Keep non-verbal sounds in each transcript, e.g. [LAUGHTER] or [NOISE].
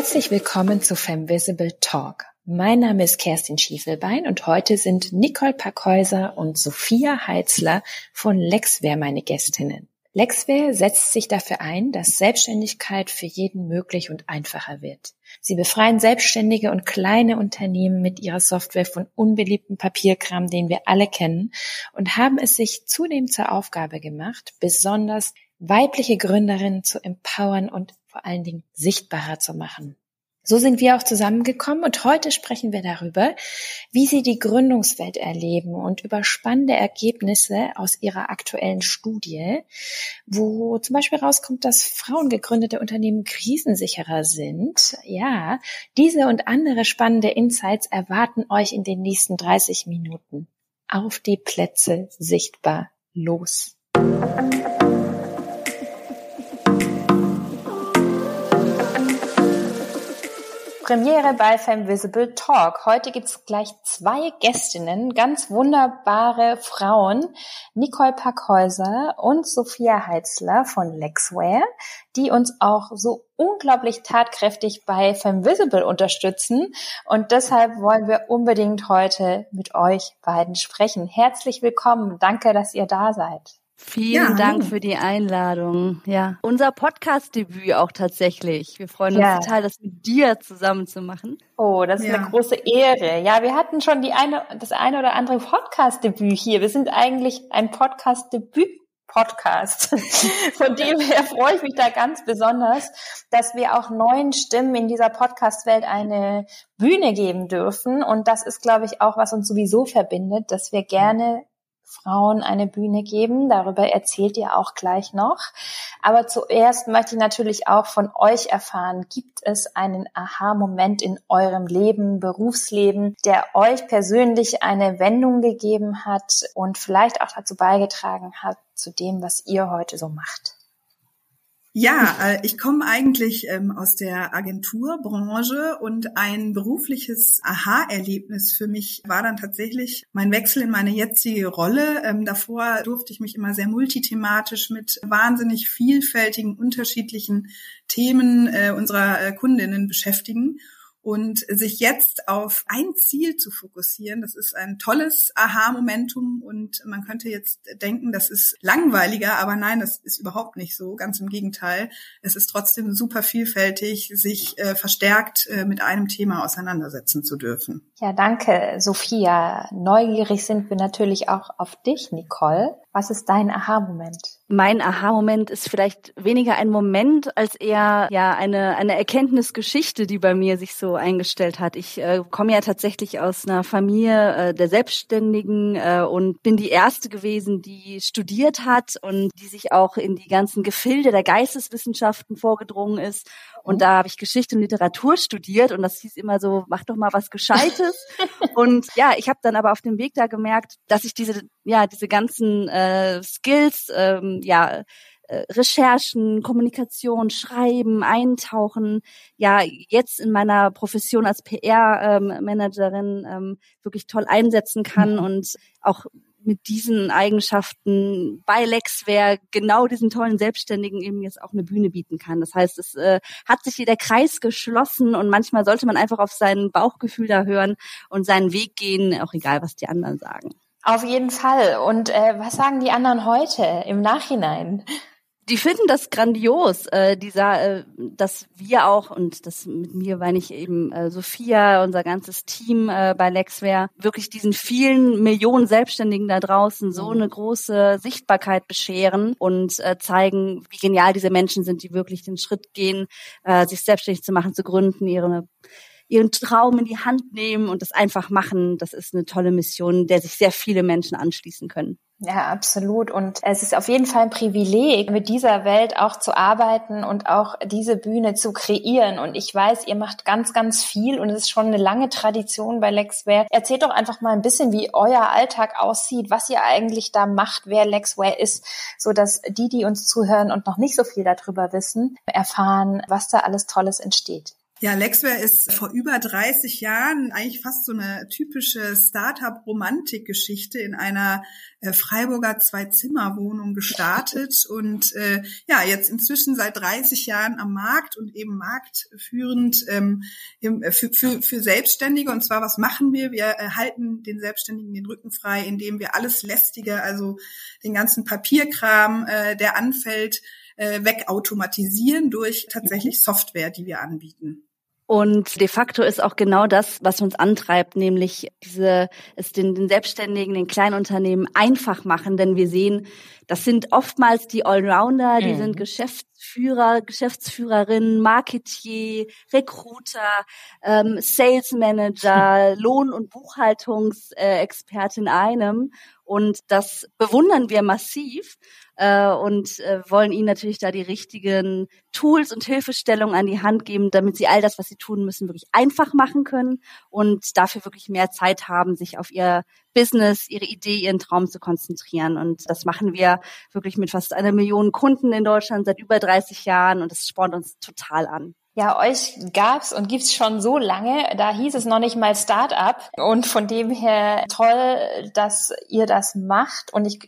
Herzlich willkommen zu Femvisible Talk. Mein Name ist Kerstin Schiefelbein und heute sind Nicole Packhäuser und Sophia Heitzler von Lexware meine Gästinnen. Lexware setzt sich dafür ein, dass Selbstständigkeit für jeden möglich und einfacher wird. Sie befreien selbstständige und kleine Unternehmen mit ihrer Software von unbeliebten Papierkram, den wir alle kennen, und haben es sich zudem zur Aufgabe gemacht, besonders weibliche Gründerinnen zu empowern und vor allen Dingen sichtbarer zu machen. So sind wir auch zusammengekommen und heute sprechen wir darüber, wie Sie die Gründungswelt erleben und über spannende Ergebnisse aus Ihrer aktuellen Studie, wo zum Beispiel rauskommt, dass frauengegründete Unternehmen krisensicherer sind. Ja, diese und andere spannende Insights erwarten euch in den nächsten 30 Minuten. Auf die Plätze sichtbar los. Premiere bei Femvisible Talk. Heute gibt's gleich zwei Gästinnen, ganz wunderbare Frauen, Nicole Packhäuser und Sophia Heitzler von Lexware, die uns auch so unglaublich tatkräftig bei Femvisible unterstützen. Und deshalb wollen wir unbedingt heute mit euch beiden sprechen. Herzlich willkommen. Danke, dass ihr da seid. Vielen ja, Dank für die Einladung. Ja, unser Podcast-Debüt auch tatsächlich. Wir freuen uns ja. total, das mit dir zusammen zu machen. Oh, das ist ja. eine große Ehre. Ja, wir hatten schon die eine, das eine oder andere Podcast-Debüt hier. Wir sind eigentlich ein Podcast-Debüt Podcast. [LAUGHS] Von dem her freue ich mich da ganz besonders, dass wir auch neuen Stimmen in dieser Podcast-Welt eine Bühne geben dürfen. Und das ist, glaube ich, auch, was uns sowieso verbindet, dass wir gerne Frauen eine Bühne geben. Darüber erzählt ihr auch gleich noch. Aber zuerst möchte ich natürlich auch von euch erfahren, gibt es einen Aha-Moment in eurem Leben, Berufsleben, der euch persönlich eine Wendung gegeben hat und vielleicht auch dazu beigetragen hat, zu dem, was ihr heute so macht? Ja, äh, ich komme eigentlich ähm, aus der Agenturbranche und ein berufliches Aha-Erlebnis für mich war dann tatsächlich mein Wechsel in meine jetzige Rolle. Ähm, davor durfte ich mich immer sehr multithematisch mit wahnsinnig vielfältigen, unterschiedlichen Themen äh, unserer äh, Kundinnen beschäftigen. Und sich jetzt auf ein Ziel zu fokussieren, das ist ein tolles Aha-Momentum und man könnte jetzt denken, das ist langweiliger, aber nein, das ist überhaupt nicht so. Ganz im Gegenteil. Es ist trotzdem super vielfältig, sich äh, verstärkt äh, mit einem Thema auseinandersetzen zu dürfen. Ja, danke, Sophia. Neugierig sind wir natürlich auch auf dich, Nicole. Was ist dein Aha-Moment? Mein Aha-Moment ist vielleicht weniger ein Moment als eher ja eine eine Erkenntnisgeschichte, die bei mir sich so eingestellt hat. Ich äh, komme ja tatsächlich aus einer Familie äh, der Selbstständigen äh, und bin die erste gewesen, die studiert hat und die sich auch in die ganzen Gefilde der Geisteswissenschaften vorgedrungen ist. Und da habe ich Geschichte und Literatur studiert und das hieß immer so, mach doch mal was Gescheites. [LAUGHS] und ja, ich habe dann aber auf dem Weg da gemerkt, dass ich diese ja diese ganzen äh, Skills ähm, ja, äh, Recherchen, Kommunikation, Schreiben, Eintauchen, ja, jetzt in meiner Profession als PR-Managerin ähm, wirklich toll einsetzen kann mhm. und auch mit diesen Eigenschaften bei Lexware genau diesen tollen Selbstständigen eben jetzt auch eine Bühne bieten kann. Das heißt, es äh, hat sich hier der Kreis geschlossen und manchmal sollte man einfach auf sein Bauchgefühl da hören und seinen Weg gehen, auch egal, was die anderen sagen. Auf jeden Fall. Und äh, was sagen die anderen heute im Nachhinein? Die finden das grandios, äh, dieser, äh, dass wir auch und das mit mir meine ich eben äh, Sophia, unser ganzes Team äh, bei Lexware, wirklich diesen vielen Millionen Selbstständigen da draußen so mhm. eine große Sichtbarkeit bescheren und äh, zeigen, wie genial diese Menschen sind, die wirklich den Schritt gehen, äh, sich selbstständig zu machen, zu gründen, ihre ihren Traum in die Hand nehmen und das einfach machen. Das ist eine tolle Mission, der sich sehr viele Menschen anschließen können. Ja, absolut. Und es ist auf jeden Fall ein Privileg, mit dieser Welt auch zu arbeiten und auch diese Bühne zu kreieren. Und ich weiß, ihr macht ganz, ganz viel und es ist schon eine lange Tradition bei Lexware. Erzählt doch einfach mal ein bisschen, wie euer Alltag aussieht, was ihr eigentlich da macht, wer Lexware ist, so dass die, die uns zuhören und noch nicht so viel darüber wissen, erfahren, was da alles Tolles entsteht. Ja, Lexware ist vor über 30 Jahren eigentlich fast so eine typische Startup-Romantik-Geschichte in einer äh, Freiburger Zwei-Zimmer-Wohnung gestartet [LAUGHS] und äh, ja, jetzt inzwischen seit 30 Jahren am Markt und eben marktführend ähm, im, äh, für, für, für Selbstständige. Und zwar, was machen wir? Wir äh, halten den Selbstständigen den Rücken frei, indem wir alles Lästige, also den ganzen Papierkram, äh, der anfällt, äh, wegautomatisieren durch tatsächlich mhm. Software, die wir anbieten. Und de facto ist auch genau das, was uns antreibt, nämlich diese, es den, den Selbstständigen, den Kleinunternehmen einfach machen, denn wir sehen, das sind oftmals die Allrounder, die mhm. sind Geschäftsführer, Geschäftsführerinnen, Marketier, Recruiter, ähm, Sales Manager, [LAUGHS] Lohn- und Buchhaltungsexperte in einem. Und das bewundern wir massiv äh, und äh, wollen ihnen natürlich da die richtigen Tools und Hilfestellungen an die Hand geben, damit sie all das, was sie tun müssen, wirklich einfach machen können und dafür wirklich mehr Zeit haben, sich auf ihr Business, ihre Idee, ihren Traum zu konzentrieren. Und das machen wir wirklich mit fast einer Million Kunden in Deutschland seit über 30 Jahren und das spornt uns total an. Ja, euch gab's und gibt's schon so lange. Da hieß es noch nicht mal Start-up. Und von dem her toll, dass ihr das macht. Und ich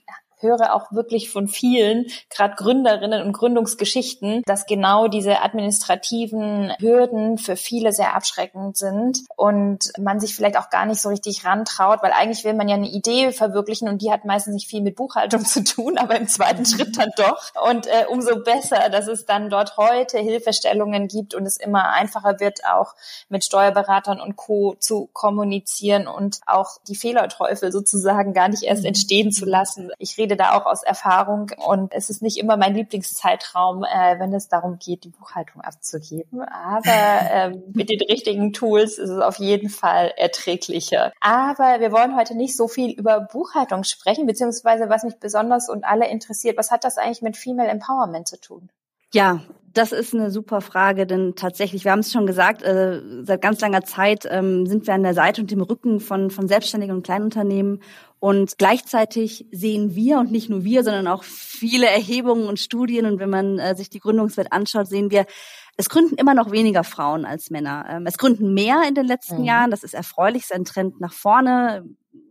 höre auch wirklich von vielen, gerade Gründerinnen und Gründungsgeschichten, dass genau diese administrativen Hürden für viele sehr abschreckend sind und man sich vielleicht auch gar nicht so richtig rantraut, weil eigentlich will man ja eine Idee verwirklichen und die hat meistens nicht viel mit Buchhaltung [LAUGHS] zu tun, aber im zweiten Schritt dann doch. Und äh, umso besser, dass es dann dort heute Hilfestellungen gibt und es immer einfacher wird, auch mit Steuerberatern und Co. zu kommunizieren und auch die Fehlerteufel sozusagen gar nicht erst entstehen zu lassen. Ich rede rede da auch aus Erfahrung und es ist nicht immer mein Lieblingszeitraum, äh, wenn es darum geht, die Buchhaltung abzugeben. Aber [LAUGHS] ähm, mit den richtigen Tools ist es auf jeden Fall erträglicher. Aber wir wollen heute nicht so viel über Buchhaltung sprechen, beziehungsweise was mich besonders und alle interessiert, was hat das eigentlich mit Female Empowerment zu tun? Ja, das ist eine super Frage, denn tatsächlich, wir haben es schon gesagt, äh, seit ganz langer Zeit ähm, sind wir an der Seite und dem Rücken von, von Selbstständigen und Kleinunternehmen. Und gleichzeitig sehen wir, und nicht nur wir, sondern auch viele Erhebungen und Studien, und wenn man äh, sich die Gründungswelt anschaut, sehen wir, es gründen immer noch weniger Frauen als Männer. Ähm, es gründen mehr in den letzten mhm. Jahren. Das ist erfreulich, ist ein Trend nach vorne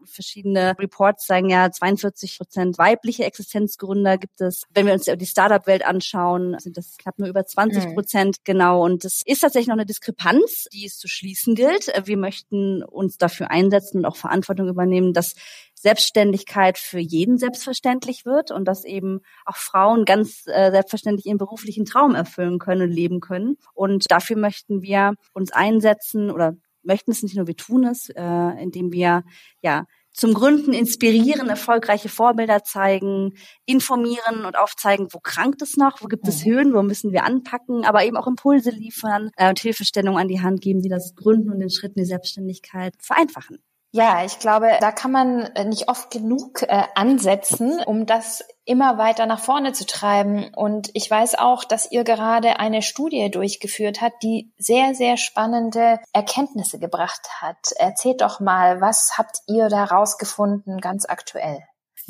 verschiedene Reports sagen ja, 42 Prozent weibliche Existenzgründer gibt es. Wenn wir uns die Startup-Welt anschauen, sind das knapp nur über 20 Prozent, mhm. genau. Und es ist tatsächlich noch eine Diskrepanz, die es zu schließen gilt. Wir möchten uns dafür einsetzen und auch Verantwortung übernehmen, dass Selbstständigkeit für jeden selbstverständlich wird und dass eben auch Frauen ganz äh, selbstverständlich ihren beruflichen Traum erfüllen können und leben können. Und dafür möchten wir uns einsetzen oder möchten es nicht nur, wir tun es, äh, indem wir ja zum Gründen inspirieren, erfolgreiche Vorbilder zeigen, informieren und aufzeigen, wo krankt es noch, wo gibt es. Höhen, wo müssen wir anpacken, aber eben auch Impulse liefern äh, und Hilfestellungen an die Hand geben, die das Gründen und den Schritt in die Selbstständigkeit vereinfachen. Ja, ich glaube, da kann man äh, nicht oft genug äh, ansetzen, um das immer weiter nach vorne zu treiben. Und ich weiß auch, dass ihr gerade eine Studie durchgeführt habt, die sehr, sehr spannende Erkenntnisse gebracht hat. Erzählt doch mal, was habt ihr da rausgefunden ganz aktuell?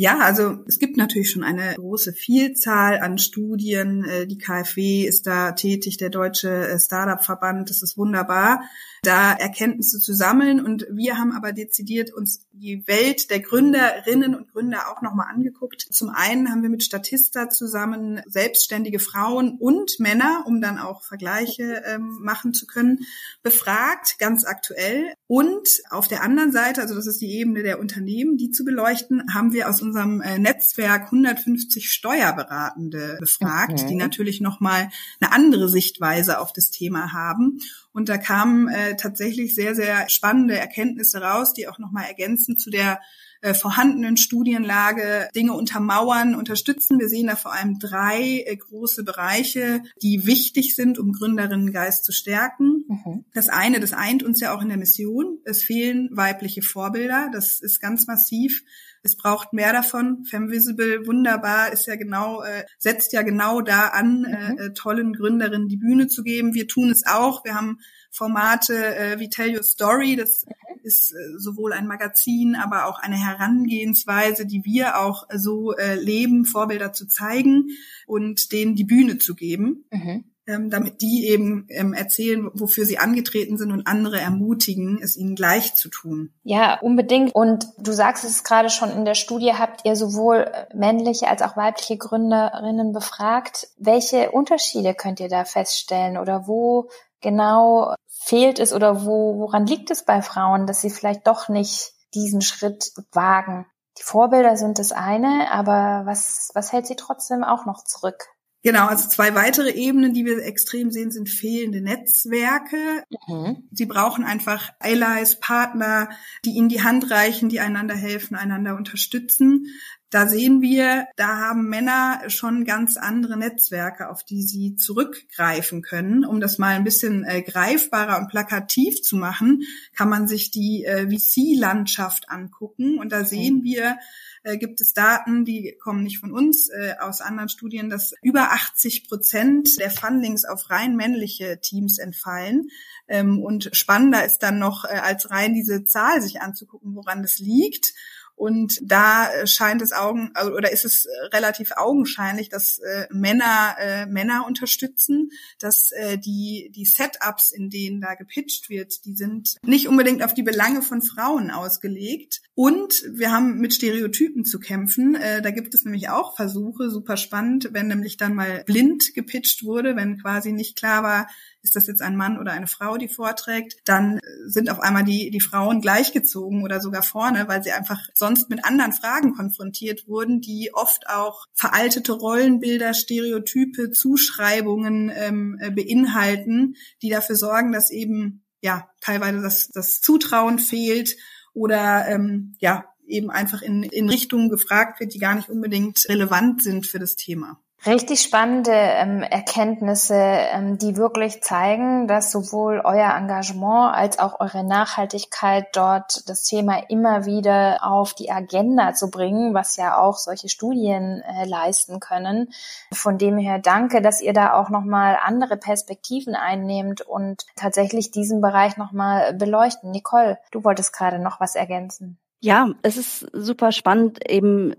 Ja, also es gibt natürlich schon eine große Vielzahl an Studien. Äh, die KfW ist da tätig, der Deutsche äh, Startup-Verband, das ist wunderbar da Erkenntnisse zu sammeln. Und wir haben aber dezidiert uns die Welt der Gründerinnen und Gründer auch nochmal angeguckt. Zum einen haben wir mit Statista zusammen selbstständige Frauen und Männer, um dann auch Vergleiche ähm, machen zu können, befragt, ganz aktuell. Und auf der anderen Seite, also das ist die Ebene der Unternehmen, die zu beleuchten, haben wir aus unserem äh, Netzwerk 150 Steuerberatende befragt, okay. die natürlich nochmal eine andere Sichtweise auf das Thema haben. Und da kamen äh, tatsächlich sehr, sehr spannende Erkenntnisse raus, die auch nochmal ergänzend zu der äh, vorhandenen Studienlage Dinge untermauern, unterstützen. Wir sehen da vor allem drei äh, große Bereiche, die wichtig sind, um Gründerinnengeist zu stärken. Mhm. Das eine, das eint uns ja auch in der Mission. Es fehlen weibliche Vorbilder. Das ist ganz massiv. Es braucht mehr davon. Femvisible, wunderbar, ist ja genau, äh, setzt ja genau da an, äh, mhm. äh, tollen Gründerinnen die Bühne zu geben. Wir tun es auch. Wir haben Formate äh, wie Tell Your Story. Das mhm. ist äh, sowohl ein Magazin, aber auch eine Herangehensweise, die wir auch so äh, leben, Vorbilder zu zeigen und denen die Bühne zu geben. Mhm. ähm, damit die eben ähm, erzählen, wofür sie angetreten sind und andere ermutigen, es ihnen gleich zu tun. Ja, unbedingt. Und du sagst es gerade schon, in der Studie habt ihr sowohl männliche als auch weibliche Gründerinnen befragt. Welche Unterschiede könnt ihr da feststellen oder wo genau fehlt es oder wo, woran liegt es bei Frauen, dass sie vielleicht doch nicht diesen Schritt wagen? Die Vorbilder sind das eine, aber was, was hält sie trotzdem auch noch zurück? Genau, also zwei weitere Ebenen, die wir extrem sehen, sind fehlende Netzwerke. Mhm. Sie brauchen einfach Allies, Partner, die ihnen die Hand reichen, die einander helfen, einander unterstützen. Da sehen wir, da haben Männer schon ganz andere Netzwerke, auf die sie zurückgreifen können. Um das mal ein bisschen äh, greifbarer und plakativ zu machen, kann man sich die äh, VC-Landschaft angucken. Und da sehen wir, äh, gibt es Daten, die kommen nicht von uns, äh, aus anderen Studien, dass über 80 Prozent der Fundings auf rein männliche Teams entfallen. Ähm, und spannender ist dann noch, äh, als rein diese Zahl sich anzugucken, woran das liegt. Und da äh, scheint es Augen also, oder ist es äh, relativ augenscheinlich, dass äh, Männer äh, Männer unterstützen, dass äh, die die Setups, in denen da gepitcht wird, die sind nicht unbedingt auf die Belange von Frauen ausgelegt. Und wir haben mit Stereotypen zu kämpfen. Äh, da gibt es nämlich auch Versuche, super spannend, wenn nämlich dann mal blind gepitcht wurde, wenn quasi nicht klar war, ist das jetzt ein Mann oder eine Frau, die vorträgt, dann sind auf einmal die, die Frauen gleichgezogen oder sogar vorne, weil sie einfach sonst mit anderen Fragen konfrontiert wurden, die oft auch veraltete Rollenbilder, Stereotype, Zuschreibungen ähm, äh, beinhalten, die dafür sorgen, dass eben ja teilweise das, das Zutrauen fehlt oder ähm, ja eben einfach in, in Richtungen gefragt wird, die gar nicht unbedingt relevant sind für das Thema. Richtig spannende ähm, Erkenntnisse, ähm, die wirklich zeigen, dass sowohl euer Engagement als auch eure Nachhaltigkeit dort das Thema immer wieder auf die Agenda zu bringen, was ja auch solche Studien äh, leisten können. Von dem her danke, dass ihr da auch nochmal andere Perspektiven einnehmt und tatsächlich diesen Bereich nochmal beleuchten. Nicole, du wolltest gerade noch was ergänzen. Ja, es ist super spannend, eben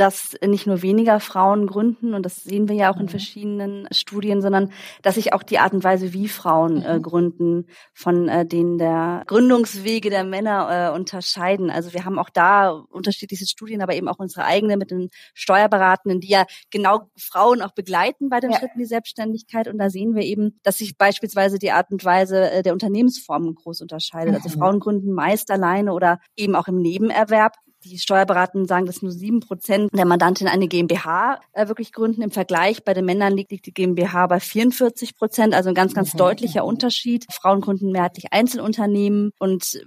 dass nicht nur weniger Frauen gründen, und das sehen wir ja auch in mhm. verschiedenen Studien, sondern dass sich auch die Art und Weise, wie Frauen äh, mhm. gründen, von äh, denen der Gründungswege der Männer äh, unterscheiden. Also wir haben auch da unterschiedliche Studien, aber eben auch unsere eigene mit den Steuerberatenden, die ja genau Frauen auch begleiten bei dem ja. Schritt in die Selbstständigkeit. Und da sehen wir eben, dass sich beispielsweise die Art und Weise äh, der Unternehmensformen groß unterscheidet. Also mhm. Also Frauen gründen meist alleine oder eben auch im Nebenerwerb die Steuerberatenden sagen, dass nur sieben Prozent der Mandantinnen eine GmbH äh, wirklich gründen. Im Vergleich bei den Männern liegt, liegt die GmbH bei 44 Prozent, also ein ganz, ganz mhm. deutlicher Unterschied. Frauen gründen mehrheitlich Einzelunternehmen und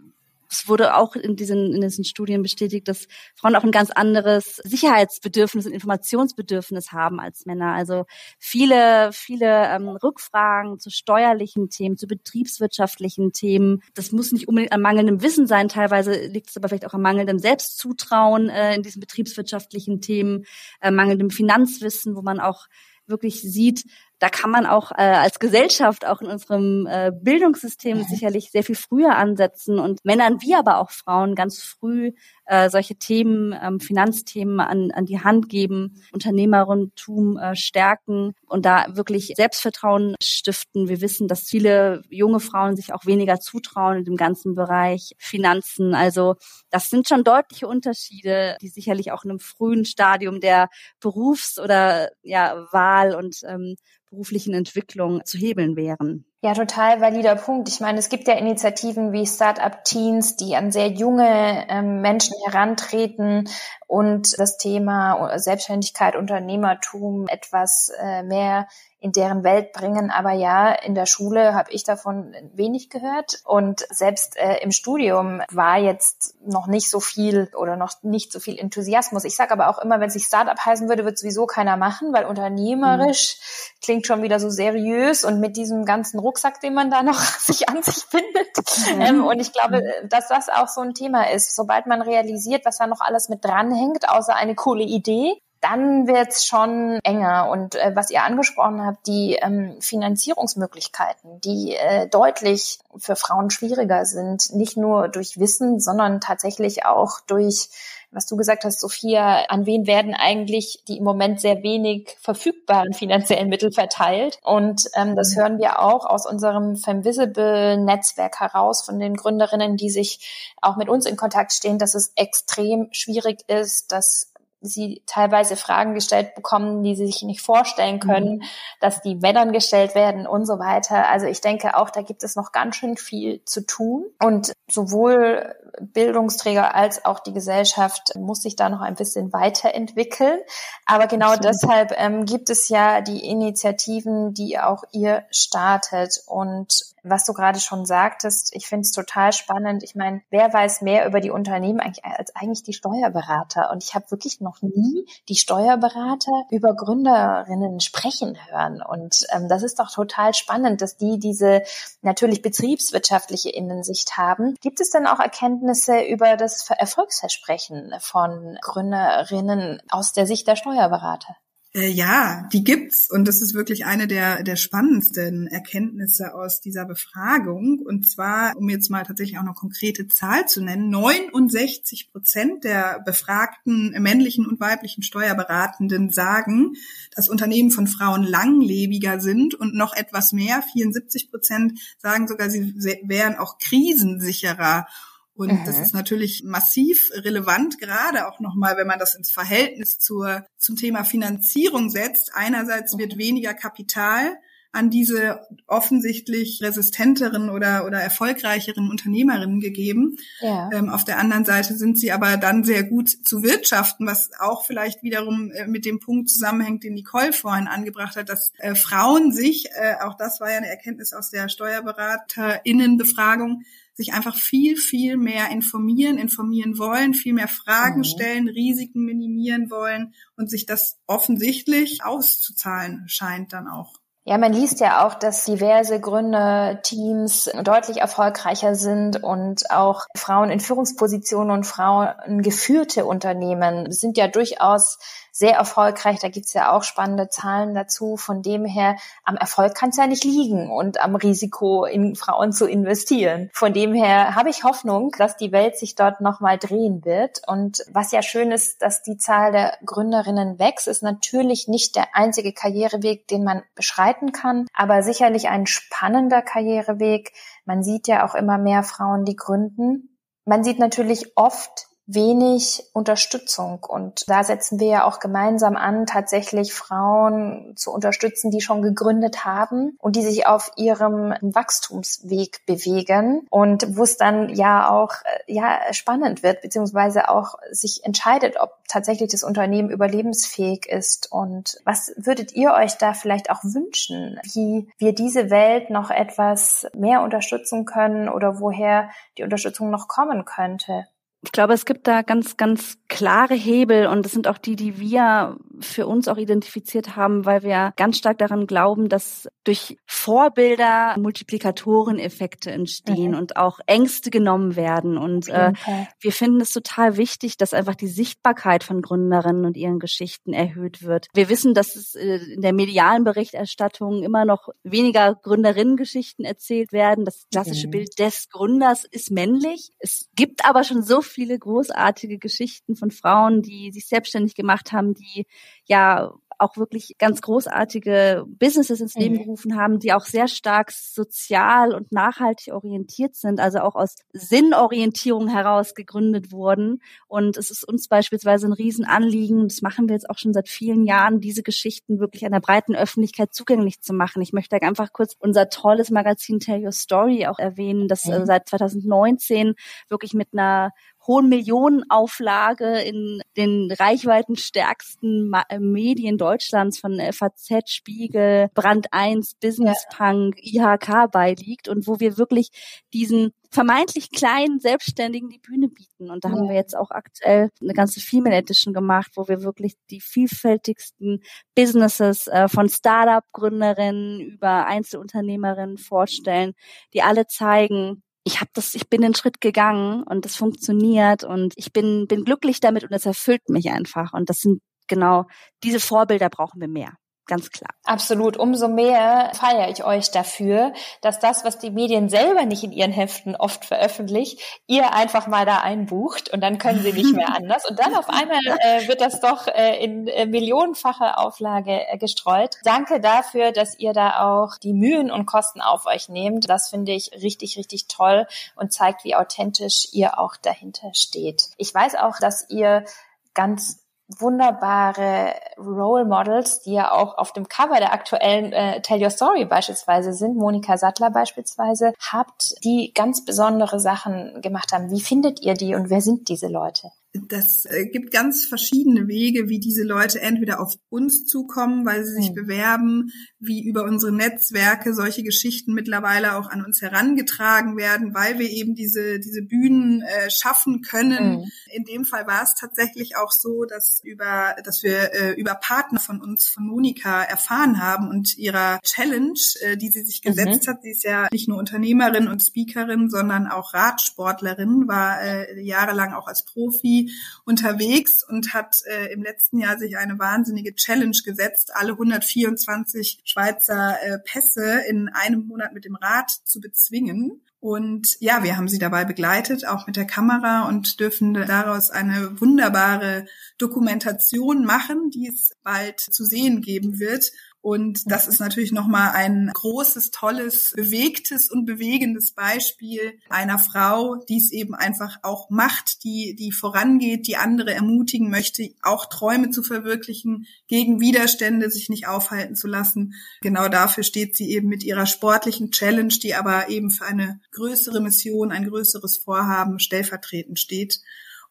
es wurde auch in diesen, in diesen Studien bestätigt, dass Frauen auch ein ganz anderes Sicherheitsbedürfnis und Informationsbedürfnis haben als Männer. Also viele, viele ähm, Rückfragen zu steuerlichen Themen, zu betriebswirtschaftlichen Themen. Das muss nicht unbedingt an mangelndem Wissen sein. Teilweise liegt es aber vielleicht auch an mangelndem Selbstzutrauen äh, in diesen betriebswirtschaftlichen Themen, äh, mangelndem Finanzwissen, wo man auch wirklich sieht, da kann man auch äh, als Gesellschaft, auch in unserem äh, Bildungssystem mhm. sicherlich sehr viel früher ansetzen und Männern wie aber auch Frauen ganz früh äh, solche Themen, ähm, Finanzthemen an, an die Hand geben, Unternehmertum äh, stärken und da wirklich Selbstvertrauen stiften. Wir wissen, dass viele junge Frauen sich auch weniger zutrauen in dem ganzen Bereich Finanzen. Also das sind schon deutliche Unterschiede, die sicherlich auch in einem frühen Stadium der Berufs- oder ja, Wahl und ähm, beruflichen Entwicklung zu hebeln wären. Ja, total valider Punkt. Ich meine, es gibt ja Initiativen wie Startup Teens, die an sehr junge ähm, Menschen herantreten und das Thema Selbstständigkeit, Unternehmertum etwas äh, mehr in deren Welt bringen. Aber ja, in der Schule habe ich davon wenig gehört. Und selbst äh, im Studium war jetzt noch nicht so viel oder noch nicht so viel Enthusiasmus. Ich sage aber auch immer, wenn es sich Startup heißen würde, wird sowieso keiner machen, weil unternehmerisch mhm. klingt schon wieder so seriös und mit diesem ganzen Rucksack, den man da noch [LAUGHS] sich an sich findet. Mhm. Ähm, und ich glaube, dass das auch so ein Thema ist. Sobald man realisiert, was da noch alles mit dranhängt, außer eine coole Idee, dann wird's schon enger. Und äh, was ihr angesprochen habt, die ähm, Finanzierungsmöglichkeiten, die äh, deutlich für Frauen schwieriger sind, nicht nur durch Wissen, sondern tatsächlich auch durch was du gesagt hast, Sophia, an wen werden eigentlich die im Moment sehr wenig verfügbaren finanziellen Mittel verteilt? Und ähm, das mhm. hören wir auch aus unserem Femvisible-Netzwerk heraus von den Gründerinnen, die sich auch mit uns in Kontakt stehen, dass es extrem schwierig ist, dass sie teilweise Fragen gestellt bekommen, die sie sich nicht vorstellen können, mhm. dass die Männern gestellt werden und so weiter. Also ich denke auch, da gibt es noch ganz schön viel zu tun. Und sowohl Bildungsträger als auch die Gesellschaft muss sich da noch ein bisschen weiterentwickeln. Aber genau Absolut. deshalb ähm, gibt es ja die Initiativen, die auch ihr startet. Und was du gerade schon sagtest, ich finde es total spannend. Ich meine, wer weiß mehr über die Unternehmen eigentlich als eigentlich die Steuerberater? Und ich habe wirklich noch nie die Steuerberater über Gründerinnen sprechen hören. Und ähm, das ist doch total spannend, dass die diese natürlich betriebswirtschaftliche Innensicht haben. Gibt es denn auch Erkenntnisse über das Erfolgsversprechen von Gründerinnen aus der Sicht der Steuerberater? Äh, ja, die gibt's und das ist wirklich eine der, der spannendsten Erkenntnisse aus dieser Befragung. Und zwar, um jetzt mal tatsächlich auch eine konkrete Zahl zu nennen, 69 Prozent der befragten männlichen und weiblichen Steuerberatenden sagen, dass Unternehmen von Frauen langlebiger sind und noch etwas mehr, 74 Prozent sagen sogar, sie wären auch krisensicherer. Und mhm. das ist natürlich massiv relevant, gerade auch nochmal, wenn man das ins Verhältnis zur, zum Thema Finanzierung setzt. Einerseits wird weniger Kapital an diese offensichtlich resistenteren oder, oder erfolgreicheren Unternehmerinnen gegeben. Ja. Ähm, auf der anderen Seite sind sie aber dann sehr gut zu wirtschaften, was auch vielleicht wiederum äh, mit dem Punkt zusammenhängt, den Nicole vorhin angebracht hat, dass äh, Frauen sich, äh, auch das war ja eine Erkenntnis aus der Steuerberaterinnenbefragung, sich einfach viel, viel mehr informieren, informieren wollen, viel mehr Fragen mhm. stellen, Risiken minimieren wollen und sich das offensichtlich auszuzahlen scheint dann auch. Ja, man liest ja auch, dass diverse Gründerteams deutlich erfolgreicher sind und auch Frauen in Führungspositionen und Frauen geführte Unternehmen sind ja durchaus sehr erfolgreich. Da gibt's ja auch spannende Zahlen dazu. Von dem her, am Erfolg kann es ja nicht liegen und am Risiko in Frauen zu investieren. Von dem her habe ich Hoffnung, dass die Welt sich dort nochmal drehen wird. Und was ja schön ist, dass die Zahl der Gründerinnen wächst, ist natürlich nicht der einzige Karriereweg, den man beschreiten kann, aber sicherlich ein spannender Karriereweg. Man sieht ja auch immer mehr Frauen, die gründen. Man sieht natürlich oft wenig Unterstützung. Und da setzen wir ja auch gemeinsam an, tatsächlich Frauen zu unterstützen, die schon gegründet haben und die sich auf ihrem Wachstumsweg bewegen und wo es dann ja auch äh, ja spannend wird, beziehungsweise auch sich entscheidet, ob tatsächlich das Unternehmen überlebensfähig ist. Und was würdet ihr euch da vielleicht auch wünschen, wie wir diese Welt noch etwas mehr unterstützen können oder woher die Unterstützung noch kommen könnte? Ich glaube, es gibt da ganz, ganz klare Hebel und das sind auch die, die wir für uns auch identifiziert haben, weil wir ganz stark daran glauben, dass durch Vorbilder Multiplikatoreneffekte entstehen mhm. und auch Ängste genommen werden. Und äh, wir finden es total wichtig, dass einfach die Sichtbarkeit von Gründerinnen und ihren Geschichten erhöht wird. Wir wissen, dass es äh, in der medialen Berichterstattung immer noch weniger Gründerinnengeschichten erzählt werden. Das klassische mhm. Bild des Gründers ist männlich. Es gibt aber schon so viele großartige Geschichten von Frauen, die sich selbstständig gemacht haben, die ja auch wirklich ganz großartige Businesses ins Leben mhm. gerufen haben, die auch sehr stark sozial und nachhaltig orientiert sind, also auch aus Sinnorientierung heraus gegründet wurden. Und es ist uns beispielsweise ein Riesenanliegen, das machen wir jetzt auch schon seit vielen Jahren, diese Geschichten wirklich einer breiten Öffentlichkeit zugänglich zu machen. Ich möchte einfach kurz unser tolles Magazin Tell Your Story auch erwähnen, das äh, mhm. seit 2019 wirklich mit einer hohen Millionenauflage in den reichweitenstärksten äh, Medien Deutschlands von FAZ, Spiegel, Brand 1, Business Punk, IHK beiliegt und wo wir wirklich diesen vermeintlich kleinen Selbstständigen die Bühne bieten. Und da ja. haben wir jetzt auch aktuell eine ganze Female Edition gemacht, wo wir wirklich die vielfältigsten Businesses äh, von Startup-Gründerinnen über Einzelunternehmerinnen vorstellen, die alle zeigen, ich habe das, ich bin den Schritt gegangen und das funktioniert und ich bin, bin glücklich damit und es erfüllt mich einfach. Und das sind genau diese Vorbilder brauchen wir mehr. Ganz klar. Absolut. Umso mehr feiere ich euch dafür, dass das, was die Medien selber nicht in ihren Heften oft veröffentlicht, ihr einfach mal da einbucht und dann können sie nicht mehr [LAUGHS] anders. Und dann auf einmal äh, wird das doch äh, in äh, millionenfache Auflage äh, gestreut. Danke dafür, dass ihr da auch die Mühen und Kosten auf euch nehmt. Das finde ich richtig, richtig toll und zeigt, wie authentisch ihr auch dahinter steht. Ich weiß auch, dass ihr ganz wunderbare Role Models, die ja auch auf dem Cover der aktuellen äh, Tell Your Story beispielsweise sind, Monika Sattler beispielsweise, habt, die ganz besondere Sachen gemacht haben. Wie findet ihr die und wer sind diese Leute? Das äh, gibt ganz verschiedene Wege, wie diese Leute entweder auf uns zukommen, weil sie sich mhm. bewerben, wie über unsere Netzwerke solche Geschichten mittlerweile auch an uns herangetragen werden, weil wir eben diese, diese Bühnen äh, schaffen können. Mhm. In dem Fall war es tatsächlich auch so, dass über, dass wir äh, über Partner von uns, von Monika, erfahren haben und ihrer Challenge, äh, die sie sich gesetzt mhm. hat. Sie ist ja nicht nur Unternehmerin und Speakerin, sondern auch Radsportlerin, war äh, jahrelang auch als Profi unterwegs und hat äh, im letzten Jahr sich eine wahnsinnige Challenge gesetzt, alle 124 Schweizer äh, Pässe in einem Monat mit dem Rad zu bezwingen. Und ja, wir haben sie dabei begleitet, auch mit der Kamera und dürfen daraus eine wunderbare Dokumentation machen, die es bald zu sehen geben wird. Und das ist natürlich nochmal ein großes, tolles, bewegtes und bewegendes Beispiel einer Frau, die es eben einfach auch macht, die, die vorangeht, die andere ermutigen möchte, auch Träume zu verwirklichen, gegen Widerstände sich nicht aufhalten zu lassen. Genau dafür steht sie eben mit ihrer sportlichen Challenge, die aber eben für eine größere Mission, ein größeres Vorhaben stellvertretend steht.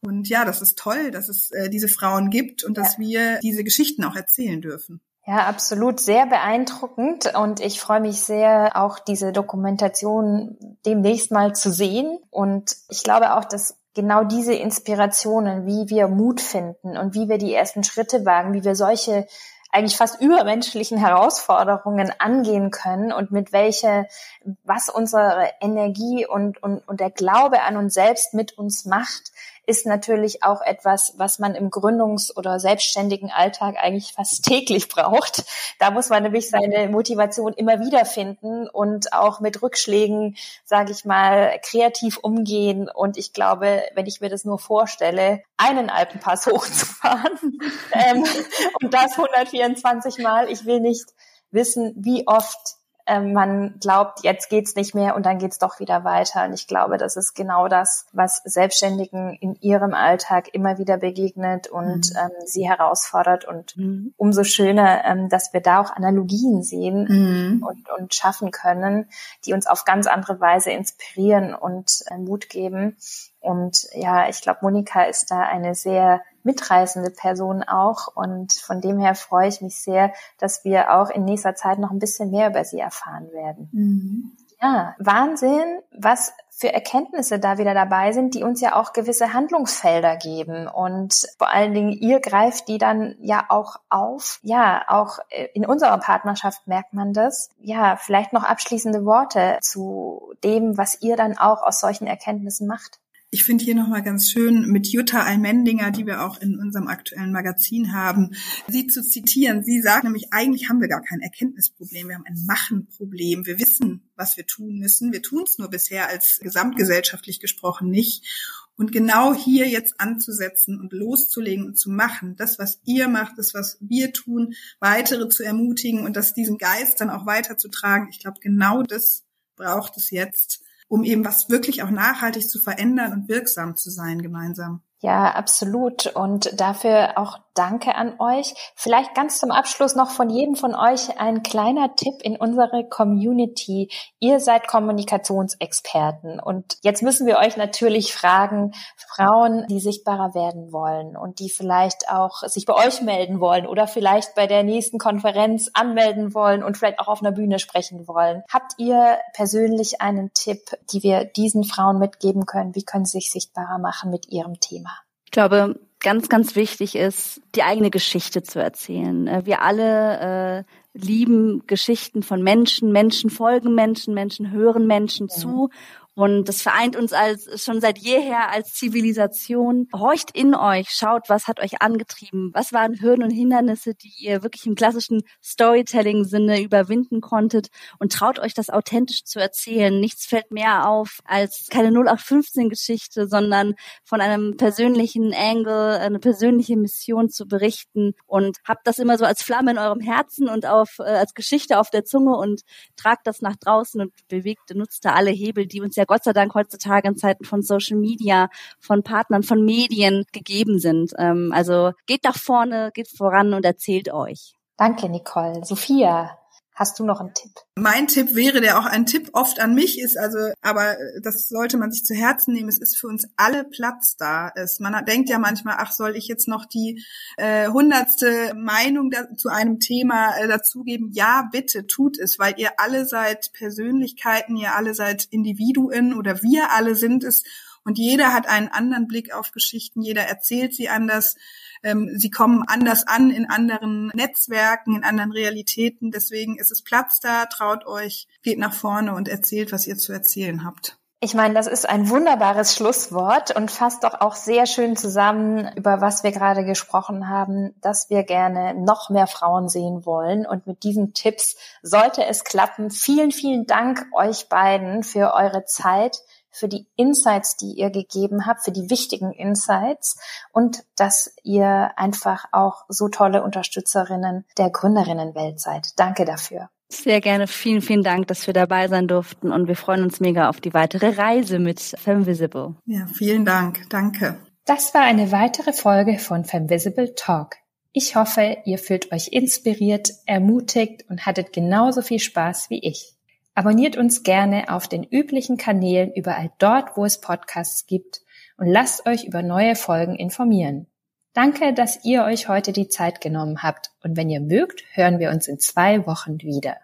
Und ja, das ist toll, dass es äh, diese Frauen gibt und dass wir diese Geschichten auch erzählen dürfen. Ja, absolut. Sehr beeindruckend. Und ich freue mich sehr, auch diese Dokumentation demnächst mal zu sehen. Und ich glaube auch, dass genau diese Inspirationen, wie wir Mut finden und wie wir die ersten Schritte wagen, wie wir solche eigentlich fast übermenschlichen Herausforderungen angehen können und mit welche, was unsere Energie und, und, und der Glaube an uns selbst mit uns macht, ist natürlich auch etwas, was man im Gründungs- oder selbstständigen Alltag eigentlich fast [LAUGHS] täglich braucht. Da muss man nämlich seine Motivation immer wieder finden und auch mit Rückschlägen, sage ich mal, kreativ umgehen. Und ich glaube, wenn ich mir das nur vorstelle, einen Alpenpass [LAUGHS] hochzufahren ähm, und das 124 Mal, ich will nicht wissen, wie oft man glaubt, jetzt geht's nicht mehr und dann geht's doch wieder weiter. Und ich glaube, das ist genau das, was Selbstständigen in ihrem Alltag immer wieder begegnet und mhm. ähm, sie herausfordert. Und mhm. umso schöner, ähm, dass wir da auch Analogien sehen mhm. und, und schaffen können, die uns auf ganz andere Weise inspirieren und äh, Mut geben. Und ja, ich glaube, Monika ist da eine sehr mitreißende Person auch. Und von dem her freue ich mich sehr, dass wir auch in nächster Zeit noch ein bisschen mehr über sie erfahren werden. Mhm. Ja, Wahnsinn, was für Erkenntnisse da wieder dabei sind, die uns ja auch gewisse Handlungsfelder geben. Und vor allen Dingen, ihr greift die dann ja auch auf. Ja, auch in unserer Partnerschaft merkt man das. Ja, vielleicht noch abschließende Worte zu dem, was ihr dann auch aus solchen Erkenntnissen macht. Ich finde hier nochmal ganz schön mit Jutta Almendinger, die wir auch in unserem aktuellen Magazin haben, sie zu zitieren. Sie sagt nämlich, eigentlich haben wir gar kein Erkenntnisproblem, wir haben ein Machenproblem. Wir wissen, was wir tun müssen. Wir tun es nur bisher als gesamtgesellschaftlich gesprochen nicht. Und genau hier jetzt anzusetzen und loszulegen und zu machen, das, was ihr macht, das, was wir tun, weitere zu ermutigen und das diesen Geist dann auch weiterzutragen. Ich glaube, genau das braucht es jetzt um eben was wirklich auch nachhaltig zu verändern und wirksam zu sein gemeinsam. Ja, absolut. Und dafür auch Danke an euch. Vielleicht ganz zum Abschluss noch von jedem von euch ein kleiner Tipp in unsere Community. Ihr seid Kommunikationsexperten und jetzt müssen wir euch natürlich fragen, Frauen, die sichtbarer werden wollen und die vielleicht auch sich bei euch melden wollen oder vielleicht bei der nächsten Konferenz anmelden wollen und vielleicht auch auf einer Bühne sprechen wollen. Habt ihr persönlich einen Tipp, die wir diesen Frauen mitgeben können? Wie können sie sich sichtbarer machen mit ihrem Thema? Ich glaube, ganz, ganz wichtig ist, die eigene Geschichte zu erzählen. Äh, wir alle äh, lieben Geschichten von Menschen, Menschen folgen Menschen, Menschen hören Menschen ja. zu Und das vereint uns als schon seit jeher als Zivilisation. Horcht in euch, schaut, was hat euch angetrieben, was waren Hürden und Hindernisse, die ihr wirklich im klassischen Storytelling-Sinne überwinden konntet und traut euch das authentisch zu erzählen. Nichts fällt mehr auf als keine 0815-Geschichte, sondern von einem persönlichen Angle, eine persönliche Mission zu berichten und habt das immer so als Flamme in eurem Herzen und auf äh, als Geschichte auf der Zunge und tragt das nach draußen und bewegt, nutzt da alle Hebel, die uns ja Gott sei Dank heutzutage in Zeiten von Social Media, von Partnern, von Medien gegeben sind. Ähm, also geht nach vorne, geht voran und erzählt euch. Danke, Nicole. Sophia, Hast du noch einen Tipp? Mein Tipp wäre, der auch ein Tipp oft an mich ist, also, aber das sollte man sich zu Herzen nehmen. Es ist für uns alle Platz da. Es, man denkt ja manchmal, ach, soll ich jetzt noch die äh, hundertste Meinung da, zu einem Thema äh, dazugeben? Ja, bitte tut es, weil ihr alle seid Persönlichkeiten, ihr alle seid Individuen oder wir alle sind es und jeder hat einen anderen Blick auf Geschichten, jeder erzählt sie anders. Ähm, sie kommen anders an in anderen Netzwerken, in anderen Realitäten. Deswegen ist es Platz da, traut euch, geht nach vorne und erzählt, was ihr zu erzählen habt. Ich meine, das ist ein wunderbares Schlusswort und fasst doch auch sehr schön zusammen, über was wir gerade gesprochen haben, dass wir gerne noch mehr Frauen sehen wollen. Und mit diesen Tipps sollte es klappen. Vielen, vielen Dank euch beiden für eure Zeit, für die Insights, die ihr gegeben habt, für die wichtigen Insights und dass ihr einfach auch so tolle Unterstützerinnen der Gründerinnenwelt seid. Danke dafür. Sehr gerne. Vielen, vielen Dank, dass wir dabei sein durften und wir freuen uns mega auf die weitere Reise mit Femvisible. Ja, vielen Dank. Danke. Das war eine weitere Folge von Femvisible Talk. Ich hoffe, ihr fühlt euch inspiriert, ermutigt und hattet genauso viel Spaß wie ich. Abonniert uns gerne auf den üblichen Kanälen überall dort, wo es Podcasts gibt und lasst euch über neue Folgen informieren. Danke, dass ihr euch heute die Zeit genommen habt und wenn ihr mögt, hören wir uns in zwei Wochen wieder.